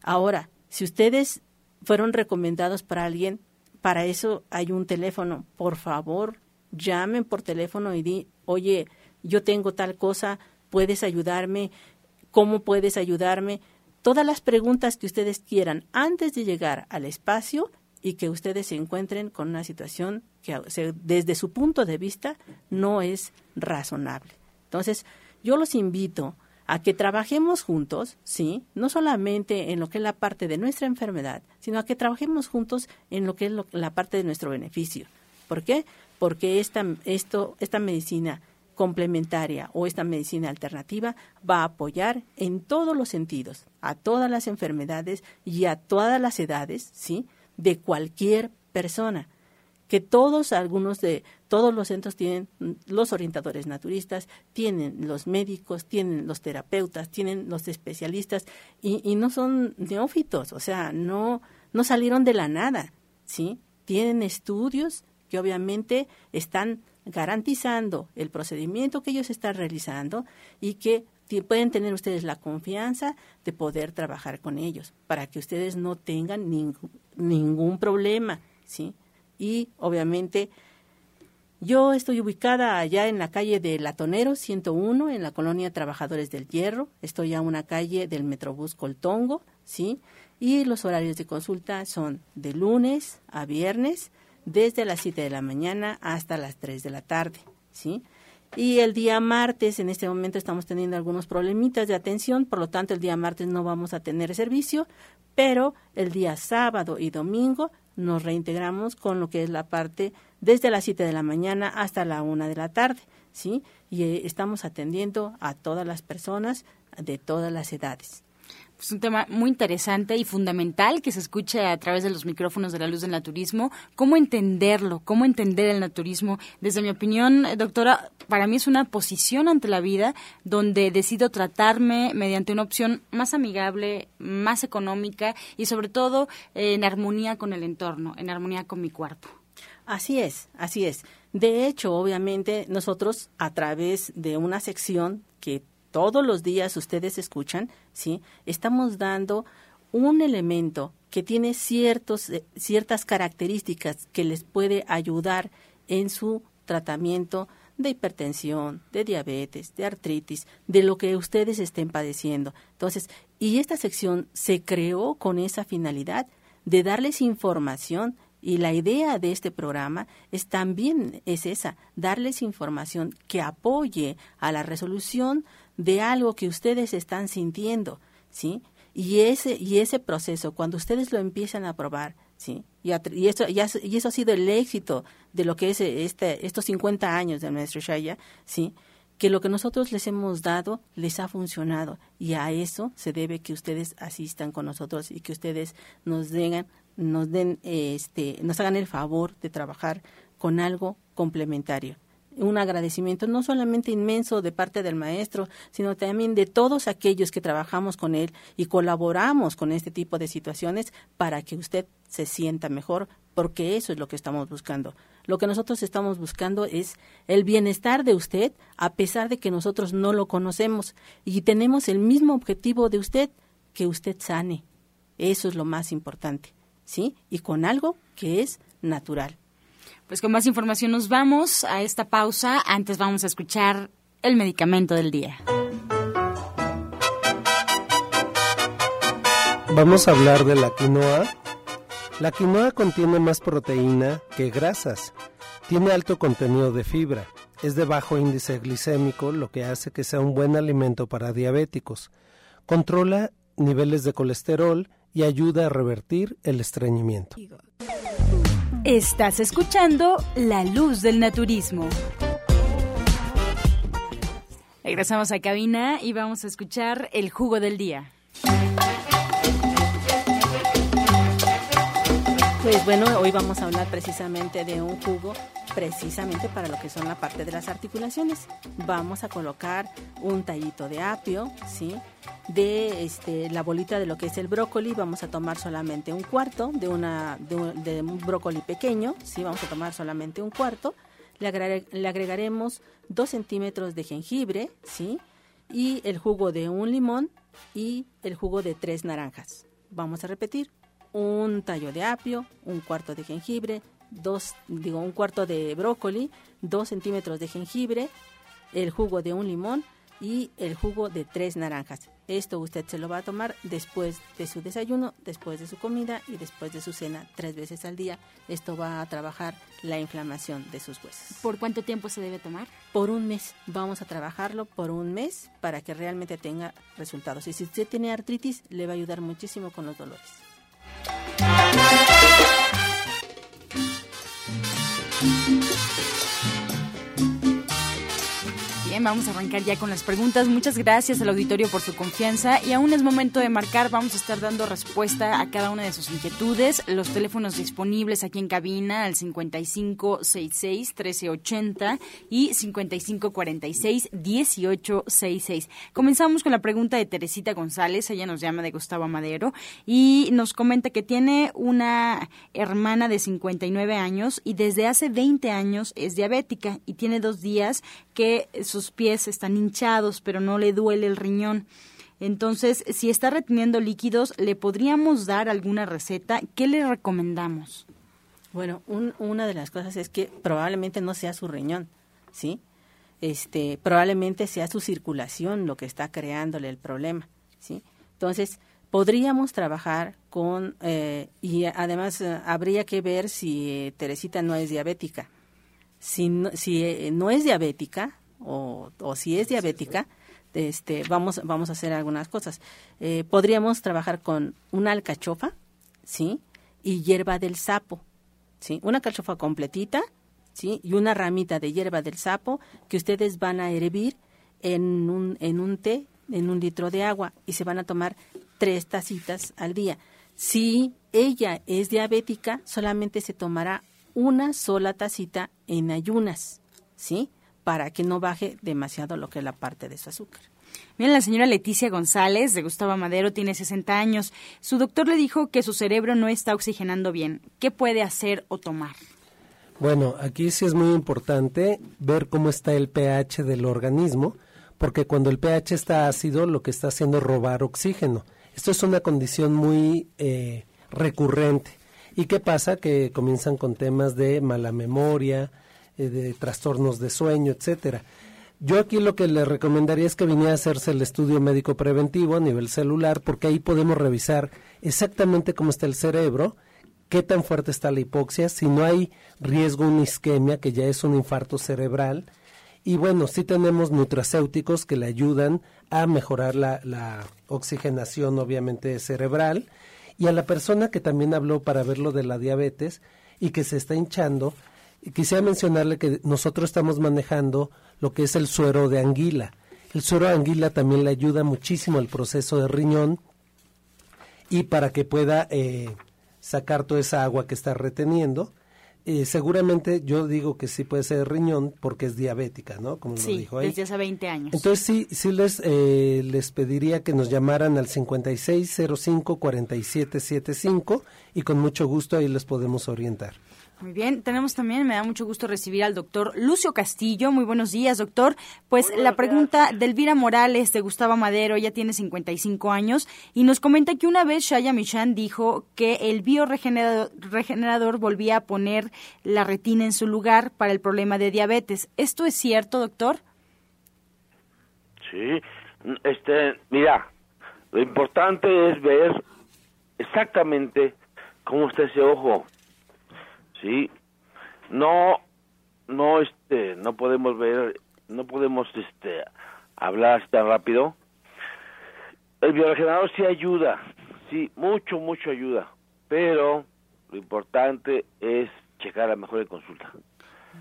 Ahora, si ustedes fueron recomendados para alguien, para eso hay un teléfono. Por favor, llamen por teléfono y di, oye, yo tengo tal cosa, puedes ayudarme, ¿cómo puedes ayudarme? Todas las preguntas que ustedes quieran antes de llegar al espacio y que ustedes se encuentren con una situación que desde su punto de vista no es razonable. Entonces, yo los invito a que trabajemos juntos, sí, no solamente en lo que es la parte de nuestra enfermedad, sino a que trabajemos juntos en lo que es la parte de nuestro beneficio. ¿Por qué? Porque esta, esto, esta medicina complementaria o esta medicina alternativa va a apoyar en todos los sentidos, a todas las enfermedades y a todas las edades, ¿sí? de cualquier persona que todos algunos de todos los centros tienen los orientadores naturistas, tienen los médicos, tienen los terapeutas, tienen los especialistas y, y, no son neófitos, o sea, no no salieron de la nada, ¿sí? Tienen estudios que obviamente están garantizando el procedimiento que ellos están realizando y que pueden tener ustedes la confianza de poder trabajar con ellos para que ustedes no tengan ningún problema, ¿sí? Y obviamente yo estoy ubicada allá en la calle de Latonero 101 en la colonia Trabajadores del Hierro, estoy a una calle del Metrobús Coltongo, ¿sí? Y los horarios de consulta son de lunes a viernes desde las 7 de la mañana hasta las 3 de la tarde, ¿sí? Y el día martes, en este momento estamos teniendo algunos problemitas de atención, por lo tanto el día martes no vamos a tener servicio, pero el día sábado y domingo nos reintegramos con lo que es la parte desde las 7 de la mañana hasta la 1 de la tarde, ¿sí? Y eh, estamos atendiendo a todas las personas de todas las edades. Es un tema muy interesante y fundamental que se escuche a través de los micrófonos de la luz del naturismo. ¿Cómo entenderlo? ¿Cómo entender el naturismo? Desde mi opinión, eh, doctora, para mí es una posición ante la vida donde decido tratarme mediante una opción más amigable, más económica y sobre todo eh, en armonía con el entorno, en armonía con mi cuerpo. Así es, así es. De hecho, obviamente, nosotros a través de una sección que todos los días ustedes escuchan, ¿sí? Estamos dando un elemento que tiene ciertos, eh, ciertas características que les puede ayudar en su tratamiento de hipertensión, de diabetes, de artritis, de lo que ustedes estén padeciendo. Entonces, y esta sección se creó con esa finalidad de darles información y la idea de este programa es también es esa, darles información que apoye a la resolución de algo que ustedes están sintiendo, ¿sí? Y ese, y ese proceso, cuando ustedes lo empiezan a probar, ¿sí? Y, y, eso, y, eso ha sido el éxito de lo que es este, estos 50 años del maestro Shaya, ¿sí? que lo que nosotros les hemos dado les ha funcionado y a eso se debe que ustedes asistan con nosotros y que ustedes nos den nos den este nos hagan el favor de trabajar con algo complementario un agradecimiento no solamente inmenso de parte del maestro, sino también de todos aquellos que trabajamos con él y colaboramos con este tipo de situaciones para que usted se sienta mejor, porque eso es lo que estamos buscando. Lo que nosotros estamos buscando es el bienestar de usted, a pesar de que nosotros no lo conocemos y tenemos el mismo objetivo de usted, que usted sane. Eso es lo más importante, ¿sí? Y con algo que es natural. Pues con más información nos vamos a esta pausa. Antes vamos a escuchar el medicamento del día. Vamos a hablar de la quinoa. La quinoa contiene más proteína que grasas. Tiene alto contenido de fibra. Es de bajo índice glicémico, lo que hace que sea un buen alimento para diabéticos. Controla niveles de colesterol y ayuda a revertir el estreñimiento. Estás escuchando La Luz del Naturismo. Regresamos a cabina y vamos a escuchar el jugo del día. Pues bueno, hoy vamos a hablar precisamente de un jugo precisamente para lo que son la parte de las articulaciones. Vamos a colocar un tallito de apio, ¿sí? de este, la bolita de lo que es el brócoli, vamos a tomar solamente un cuarto de, una, de, un, brócoli pequeño, ¿sí? vamos a tomar solamente un cuarto, le, agregaremos dos centímetros de jengibre, ¿sí? y el jugo de un limón y el jugo de tres naranjas. Vamos a repetir, un tallo de apio, un cuarto de jengibre, dos, digo, un cuarto de brócoli, dos centímetros de jengibre, el jugo de un limón y el jugo de tres naranjas. Esto usted se lo va a tomar después de su desayuno, después de su comida y después de su cena tres veces al día. Esto va a trabajar la inflamación de sus huesos. ¿Por cuánto tiempo se debe tomar? Por un mes. Vamos a trabajarlo por un mes para que realmente tenga resultados. Y si usted tiene artritis, le va a ayudar muchísimo con los dolores. Música vamos a arrancar ya con las preguntas. Muchas gracias al auditorio por su confianza y aún es momento de marcar. Vamos a estar dando respuesta a cada una de sus inquietudes. Los teléfonos disponibles aquí en cabina al 5566-1380 y 5546-1866. Comenzamos con la pregunta de Teresita González. Ella nos llama de Gustavo Madero y nos comenta que tiene una hermana de 59 años y desde hace 20 años es diabética y tiene dos días que sus pies están hinchados, pero no le duele el riñón. Entonces, si está reteniendo líquidos, ¿le podríamos dar alguna receta? ¿Qué le recomendamos? Bueno, una de las cosas es que probablemente no sea su riñón, ¿sí? Este, probablemente sea su circulación lo que está creándole el problema, ¿sí? Entonces, podríamos trabajar con, eh, y además eh, habría que ver si eh, Teresita no es diabética. Si si no es diabética, o, si es diabética, este, vamos, vamos a hacer algunas cosas. Eh, podríamos trabajar con una alcachofa, ¿sí? Y hierba del sapo, ¿sí? Una alcachofa completita, ¿sí? Y una ramita de hierba del sapo que ustedes van a hervir en un, en un té, en un litro de agua, y se van a tomar tres tacitas al día. Si ella es diabética, solamente se tomará una sola tacita en ayunas, ¿sí? Para que no baje demasiado lo que es la parte de su azúcar. Miren, la señora Leticia González de Gustavo Madero tiene 60 años. Su doctor le dijo que su cerebro no está oxigenando bien. ¿Qué puede hacer o tomar? Bueno, aquí sí es muy importante ver cómo está el pH del organismo, porque cuando el pH está ácido, lo que está haciendo es robar oxígeno. Esto es una condición muy eh, recurrente. ¿Y qué pasa? Que comienzan con temas de mala memoria, eh, de trastornos de sueño, etcétera. Yo aquí lo que le recomendaría es que viniera a hacerse el estudio médico preventivo a nivel celular, porque ahí podemos revisar exactamente cómo está el cerebro, qué tan fuerte está la hipoxia, si no hay riesgo una isquemia, que ya es un infarto cerebral. Y bueno, sí tenemos nutracéuticos que le ayudan a mejorar la, la oxigenación, obviamente, cerebral Y a la persona que también habló para ver lo de la diabetes y que se está hinchando, quisiera mencionarle que nosotros estamos manejando lo que es el suero de anguila. El suero de anguila también le ayuda muchísimo al proceso de riñón y para que pueda eh, sacar toda esa agua que está reteniendo. Eh, seguramente yo digo que sí puede ser riñón porque es diabética, ¿no? Como sí, lo dijo ahí. desde hace 20 años. Entonces sí, sí les, eh, les pediría que nos llamaran al 5605-4775 y con mucho gusto ahí les podemos orientar. Muy bien, tenemos también, me da mucho gusto recibir al doctor Lucio Castillo. Muy buenos días, doctor. Pues la pregunta de Elvira Morales de Gustavo Madero, ella tiene 55 años y nos comenta que una vez Shaya Michan dijo que el bioregenerador volvía a poner la retina en su lugar para el problema de diabetes. ¿Esto es cierto, doctor? Sí, este, mira, lo importante es ver exactamente cómo está ese ojo sí. No no este no podemos ver no podemos este hablar tan rápido. El bioregenerador sí ayuda sí mucho mucho ayuda pero lo importante es checar a mejor en consulta.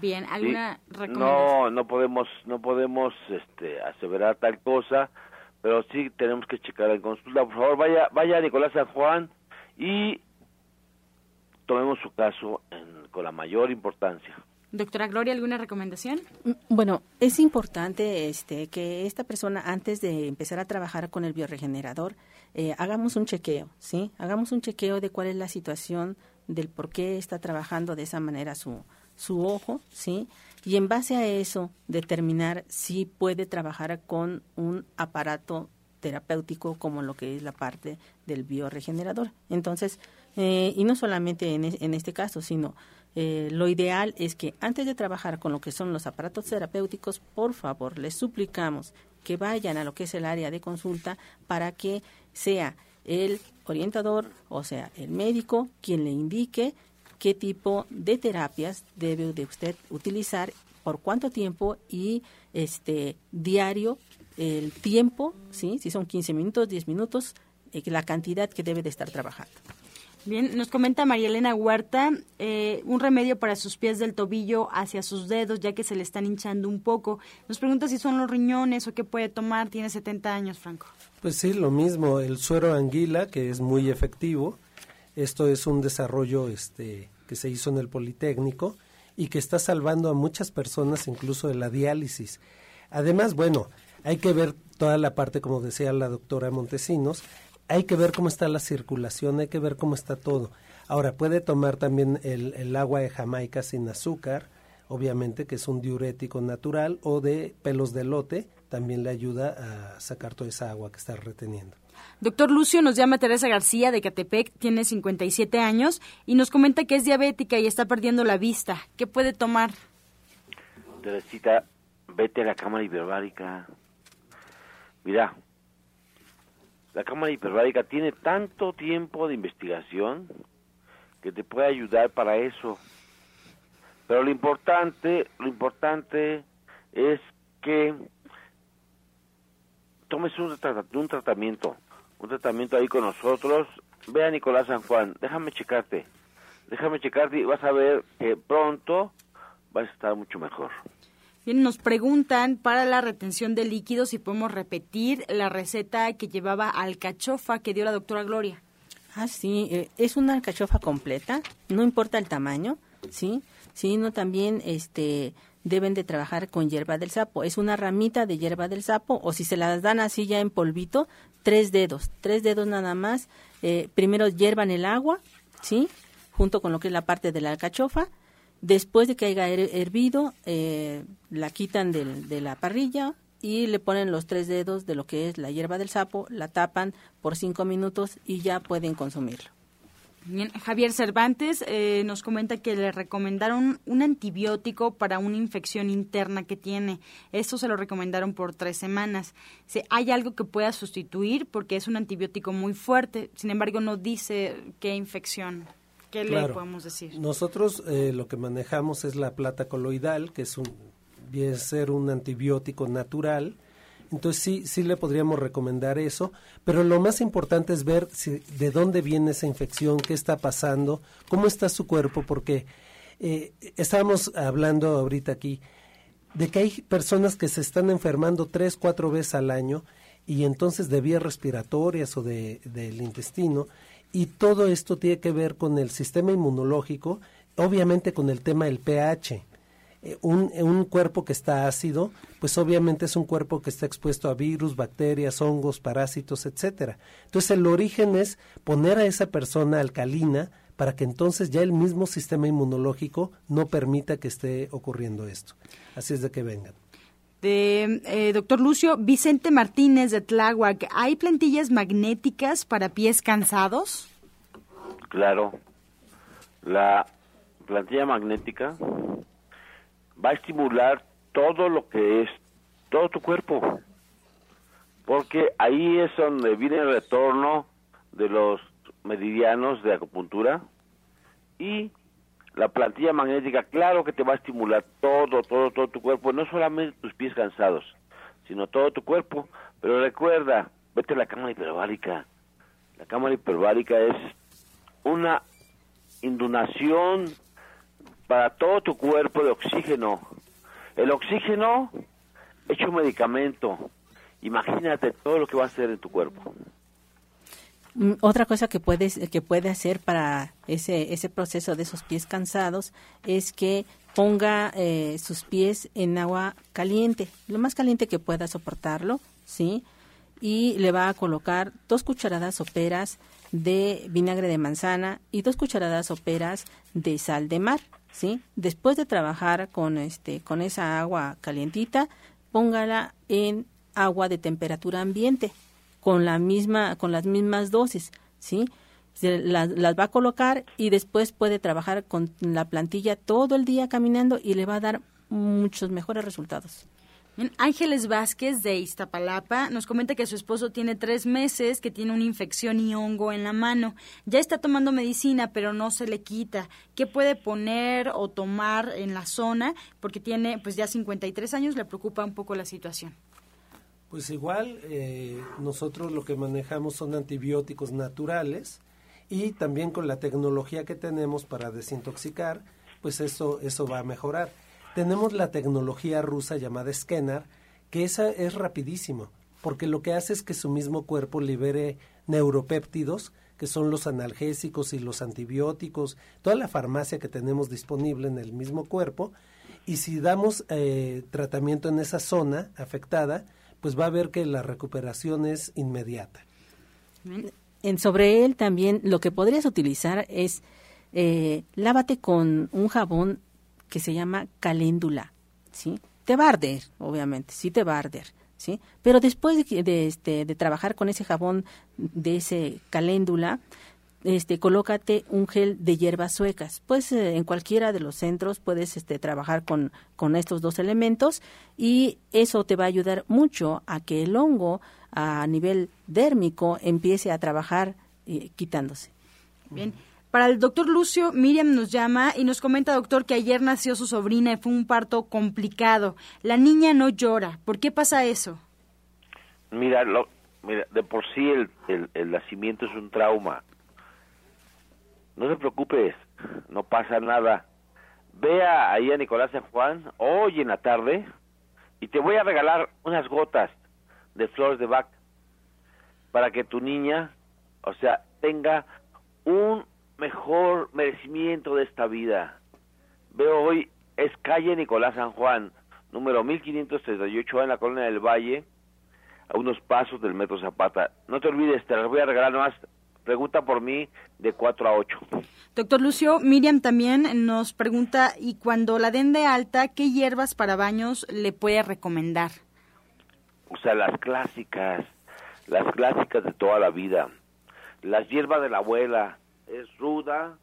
Bien alguna no no podemos no podemos este aseverar tal cosa pero sí tenemos que checar en consulta. Por favor vaya vaya a Nicolás San Juan y tomemos su caso con la mayor importancia. Doctora Gloria, ¿alguna recomendación? Mm, bueno, es importante este, que esta persona, antes de empezar a trabajar con el bioregenerador, eh, hagamos un chequeo, ¿sí? Hagamos un chequeo de cuál es la situación, del por qué está trabajando de esa manera su, su ojo, ¿sí? Y en base a eso, determinar si puede trabajar con un aparato terapéutico como lo que es la parte del bioregenerador. Entonces, eh, y no solamente en, este caso, sino eh, lo ideal es que antes de trabajar con lo que son los aparatos terapéuticos, por favor, les suplicamos que vayan a lo que es el área de consulta para que sea el orientador, o sea, el médico, quien le indique qué tipo de terapias debe de usted utilizar, por cuánto tiempo y este diario el tiempo, ¿sí? si son 15 minutos, 10 minutos, eh, la cantidad que debe de estar trabajando. Bien, nos comenta María Elena Huerta, eh, un remedio para sus pies del tobillo hacia sus dedos, ya que se le están hinchando un poco. Nos pregunta si son los riñones o qué puede tomar. Tiene 70 años, Franco. Pues sí, lo mismo, el suero anguila, que es muy efectivo. Esto es un desarrollo este, que se hizo en el Politécnico y que está salvando a muchas personas, incluso de la diálisis. Además, bueno, hay que ver toda la parte, como decía la doctora Montesinos, hay que ver cómo está la circulación, hay que ver cómo está todo. Ahora, puede tomar también el, el agua de Jamaica sin azúcar, obviamente que es un diurético natural, o de pelos de lote, también le ayuda a sacar toda esa agua que está reteniendo. Doctor Lucio, nos llama Teresa García de Catepec, tiene 57 años y nos comenta que es diabética y está perdiendo la vista. ¿Qué puede tomar? Teresita, vete a la cámara hiperbárica. Mira, la cámara hiperbárica tiene tanto tiempo de investigación que te puede ayudar para eso. Pero lo importante, lo importante es que tomes un, un tratamiento, un tratamiento ahí con nosotros. Ve a Nicolás San Juan, déjame checarte, déjame checarte y vas a ver que pronto vas a estar mucho mejor. Bien, nos preguntan para la retención de líquidos si podemos repetir la receta que llevaba alcachofa que dio la doctora Gloria. Ah, sí, eh, es una alcachofa completa, no importa el tamaño, ¿sí? Sino también este deben de trabajar con hierba del sapo. Es una ramita de hierba del sapo o si se las dan así ya en polvito, tres dedos, tres dedos nada más. Eh, primero hiervan el agua, ¿sí? Junto con lo que es la parte de la alcachofa Después de que haya hervido, eh, la quitan de la parrilla y le ponen los tres dedos de lo que es la hierba del sapo, la tapan por cinco minutos y ya pueden consumirlo. Javier Cervantes eh, nos comenta que le recomendaron un antibiótico para una infección interna que tiene. Esto se lo recomendaron por tres semanas. ¿Hay algo que pueda sustituir? Porque es un antibiótico muy fuerte. Sin embargo, no dice qué infección. ¿Qué le podemos decir? Nosotros eh, lo que manejamos es la plata coloidal, que es un, viene a ser un antibiótico natural. Entonces sí, sí le podríamos recomendar eso, pero lo más importante es ver si, de dónde viene esa infección, qué está pasando, cómo está su cuerpo, porque eh, estábamos hablando ahorita aquí de que hay personas que se están enfermando tres, cuatro veces al año y entonces de vías respiratorias o de, del intestino y todo esto tiene que ver con el sistema inmunológico, obviamente con el tema del pH. Eh, un, un, cuerpo que está ácido, pues obviamente es un cuerpo que está expuesto a virus, bacterias, hongos, parásitos, etcétera. Entonces el origen es poner a esa persona alcalina para que entonces ya el mismo sistema inmunológico no permita que esté ocurriendo esto. Así es de que vengan. De, eh, doctor Lucio, Vicente Martínez de Tláhuac, ¿hay plantillas magnéticas para pies cansados? Claro. La plantilla magnética va a estimular todo lo que es todo tu cuerpo. Porque ahí es donde viene el retorno de los meridianos de acupuntura y la plantilla magnética, claro que te va a estimular todo, todo, todo tu cuerpo, no solamente tus pies cansados, sino todo tu cuerpo. Pero recuerda, vete a la cámara hiperbárica. La cámara hiperbárica es una indunación para todo tu cuerpo de oxígeno. El oxígeno hecho un medicamento. Imagínate todo lo que va a hacer en tu cuerpo. Mm, otra cosa que puede, que puede hacer para ese, ese proceso de esos pies cansados es que ponga eh, sus pies en agua caliente, lo más caliente que pueda soportarlo, ¿sí? Y le va a colocar dos cucharadas soperas de vinagre de manzana y dos cucharadas soperas de sal de mar, ¿sí? Después de trabajar con, este, con esa agua calientita, póngala en agua de temperatura ambiente, con la misma con las mismas dosis, ¿sí? las, las va a colocar y después puede trabajar con la plantilla todo el día caminando y le va a dar muchos mejores resultados. Ángeles Vázquez de Iztapalapa nos comenta que su esposo tiene tres meses, que tiene una infección y hongo en la mano. Ya está tomando medicina, pero no se le quita. ¿Qué puede poner o tomar en la zona? Porque tiene pues ya 53 años, le preocupa un poco la situación. Pues igual, eh, nosotros lo que manejamos son antibióticos naturales y también con la tecnología que tenemos para desintoxicar, pues eso, eso va a mejorar. Tenemos la tecnología rusa llamada Scanner, que esa es rapidísimo, porque lo que hace es que su mismo cuerpo libere neuropéptidos, que son los analgésicos y los antibióticos, toda la farmacia que tenemos disponible en el mismo cuerpo, y si damos eh, tratamiento en esa zona afectada, pues va a ver que la recuperación es inmediata. En, sobre él también lo que podrías utilizar es eh, lávate con un jabón que se llama caléndula, ¿sí? Te va a arder, obviamente, sí te va a arder, ¿sí? Pero después de, de, este, de trabajar con ese jabón de ese caléndula, este, colócate un gel de hierbas suecas. Pues eh, en cualquiera de los centros puedes este, trabajar con, con estos dos elementos y eso te va a ayudar mucho a que el hongo a nivel dérmico empiece a trabajar eh, quitándose. Bien. Para el doctor Lucio, Miriam nos llama y nos comenta, doctor, que ayer nació su sobrina y fue un parto complicado. La niña no llora. ¿Por qué pasa eso? Mira, lo, mira de por sí el, el nacimiento es un trauma no te preocupes, no pasa nada. Vea ahí a Nicolás San Juan hoy en la tarde y te voy a regalar unas gotas de flores de Bach para que tu niña, o sea, tenga un mejor merecimiento de esta vida. Veo hoy, es calle Nicolás San Juan, número 1538 en la colonia del Valle, a unos pasos del metro Zapata. No te olvides, te las voy a regalar más pregunta por mí de 4 a 8. Doctor Lucio, Miriam también nos pregunta, ¿y cuando la den de alta, qué hierbas para baños le puede recomendar? O sea, las clásicas, las clásicas de toda la vida. Las hierbas de la abuela, es ruda,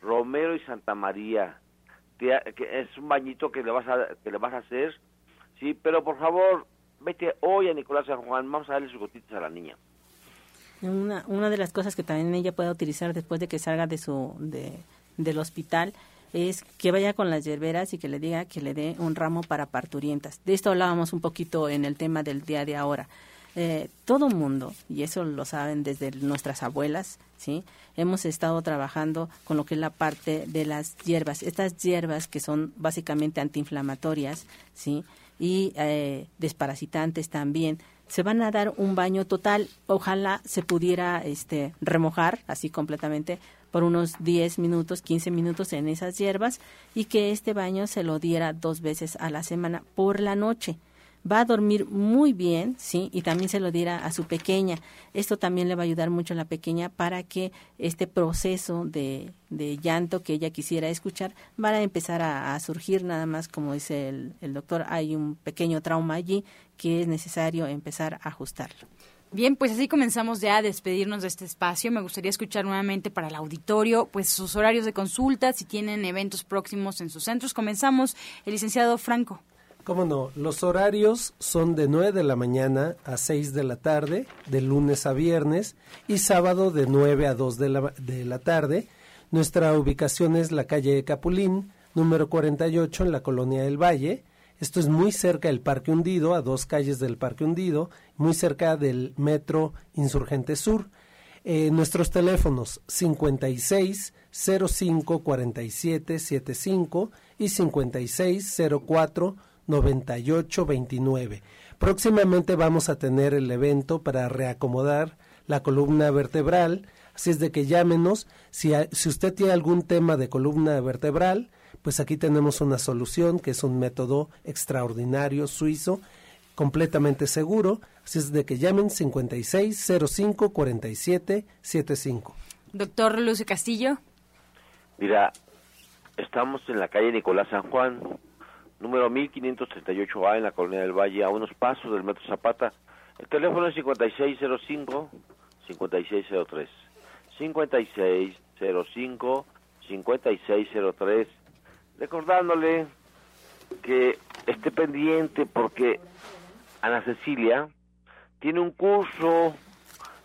romero y Santa María. es un bañito que le vas a, que le vas a hacer, sí, pero por favor, vete hoy a Nicolás San Juan, vamos a darle sus gotitas a la niña. Una, una de las cosas que también ella puede utilizar después de que salga de su de, del hospital es que vaya con las hierberas y que le diga que le dé un ramo para parturientas. De esto hablábamos un poquito en el tema del día de ahora. Eh, todo mundo, y eso lo saben desde nuestras abuelas, ¿sí? Hemos estado trabajando con lo que es la parte de las hierbas. Estas hierbas que son básicamente antiinflamatorias, ¿sí? Y eh, desparasitantes también. Se van a dar un baño total. Ojalá se pudiera este, remojar así completamente por unos 10 minutos, 15 minutos en esas hierbas y que este baño se lo diera dos veces a la semana por la noche va a dormir muy bien, ¿sí? Y también se lo diera a su pequeña. Esto también le va a ayudar mucho a la pequeña para que este proceso de, llanto que ella quisiera escuchar va a empezar a, surgir, nada más como dice el, el doctor, hay un pequeño trauma allí que es necesario empezar a ajustarlo. Bien, pues así comenzamos ya a despedirnos de este espacio. Me gustaría escuchar nuevamente para el auditorio, pues sus horarios de consulta, si tienen eventos próximos en sus centros. Comenzamos, el licenciado Franco. ¿Cómo no? Los horarios son de 9 de la mañana a 6 de la tarde, de lunes a viernes, y sábado de 9 a 2 de la, de la tarde. Nuestra ubicación es la calle Capulín, número 48, en la colonia del Valle. Esto es muy cerca del Parque Hundido, a dos calles del Parque Hundido, muy cerca del Metro Insurgente Sur. Eh, nuestros teléfonos 56 05 47 75 y 56 04 9829. Próximamente vamos a tener el evento para reacomodar la columna vertebral, así es de que llámenos. Si, si usted tiene algún tema de columna vertebral, pues aquí tenemos una solución que es un método extraordinario suizo, completamente seguro. Así es de que llamen 56 05 47 75. Doctor Lucio Castillo. Mira, estamos en la calle Nicolás San Juan, número 1538A en la Colonia del Valle, a unos pasos del Metro Zapata. El teléfono es 5605-5603. 5605-5603. Recordándole que esté pendiente porque Ana Cecilia tiene un curso,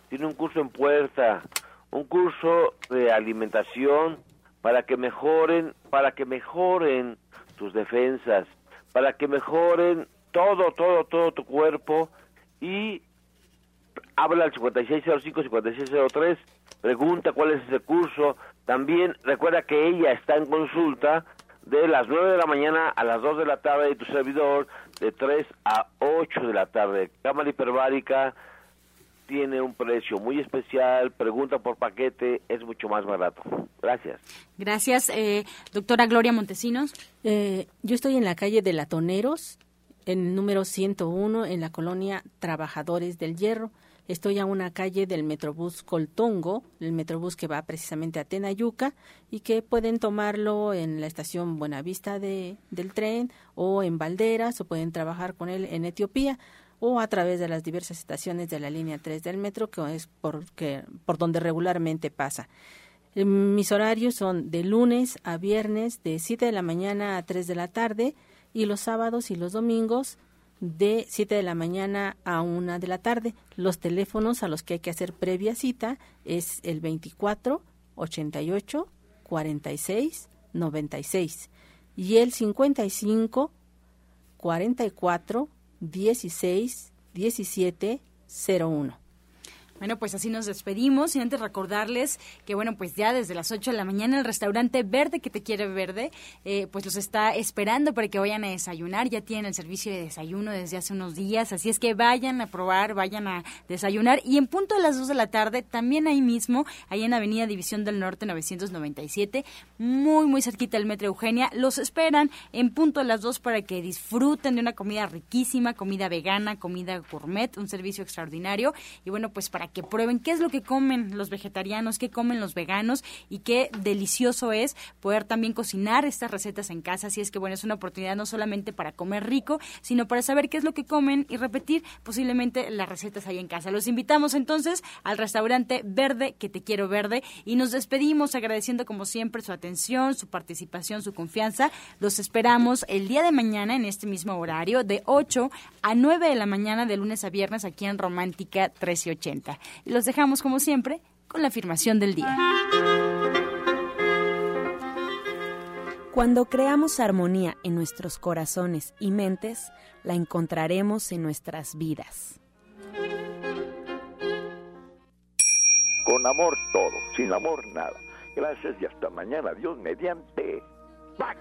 tiene un curso en puerta, un curso de alimentación para que mejoren, para que mejoren tus defensas, para que mejoren todo, todo, todo tu cuerpo y habla al 5605-5603, pregunta cuál es ese curso, también recuerda que ella está en consulta de las 9 de la mañana a las 2 de la tarde y tu servidor de 3 a 8 de la tarde. Cámara hiperbárica tiene un precio muy especial, pregunta por paquete, es mucho más barato. Gracias. Gracias, eh, doctora Gloria Montesinos. Eh, yo estoy en la calle de Latoneros, en el número 101, en la colonia Trabajadores del Hierro. Estoy a una calle del Metrobús Coltongo, el Metrobús que va precisamente a Tenayuca y que pueden tomarlo en la estación Buenavista de, del tren o en Valderas o pueden trabajar con él en Etiopía o a través de las diversas estaciones de la línea 3 del metro, que es por, por donde regularmente pasa. Mis horarios son de lunes a viernes de 7 de la mañana a 3 de la tarde y los sábados y los domingos de 7 de la mañana a 1 de la tarde. Los teléfonos a los que hay que hacer previa cita es el 24 88 46 96 y el 55 44 16 17 01. Bueno, pues así nos despedimos y antes recordarles que, bueno, pues ya desde las 8 de la mañana el restaurante Verde que te quiere verde, eh, pues los está esperando para que vayan a desayunar. Ya tienen el servicio de desayuno desde hace unos días, así es que vayan a probar, vayan a desayunar. Y en punto de las 2 de la tarde, también ahí mismo, ahí en Avenida División del Norte 997, muy, muy cerquita del Metro Eugenia, los esperan en punto de las 2 para que disfruten de una comida riquísima, comida vegana, comida gourmet, un servicio extraordinario. Y bueno, pues para que prueben qué es lo que comen los vegetarianos, qué comen los veganos y qué delicioso es poder también cocinar estas recetas en casa. Así es que, bueno, es una oportunidad no solamente para comer rico, sino para saber qué es lo que comen y repetir posiblemente las recetas ahí en casa. Los invitamos entonces al restaurante Verde, que te quiero verde, y nos despedimos agradeciendo como siempre su atención, su participación, su confianza. Los esperamos el día de mañana en este mismo horario, de 8 a 9 de la mañana, de lunes a viernes, aquí en Romántica 1380. Y los dejamos, como siempre, con la afirmación del día. Cuando creamos armonía en nuestros corazones y mentes, la encontraremos en nuestras vidas. Con amor todo, sin amor nada. Gracias y hasta mañana. Dios mediante. ¡Pax!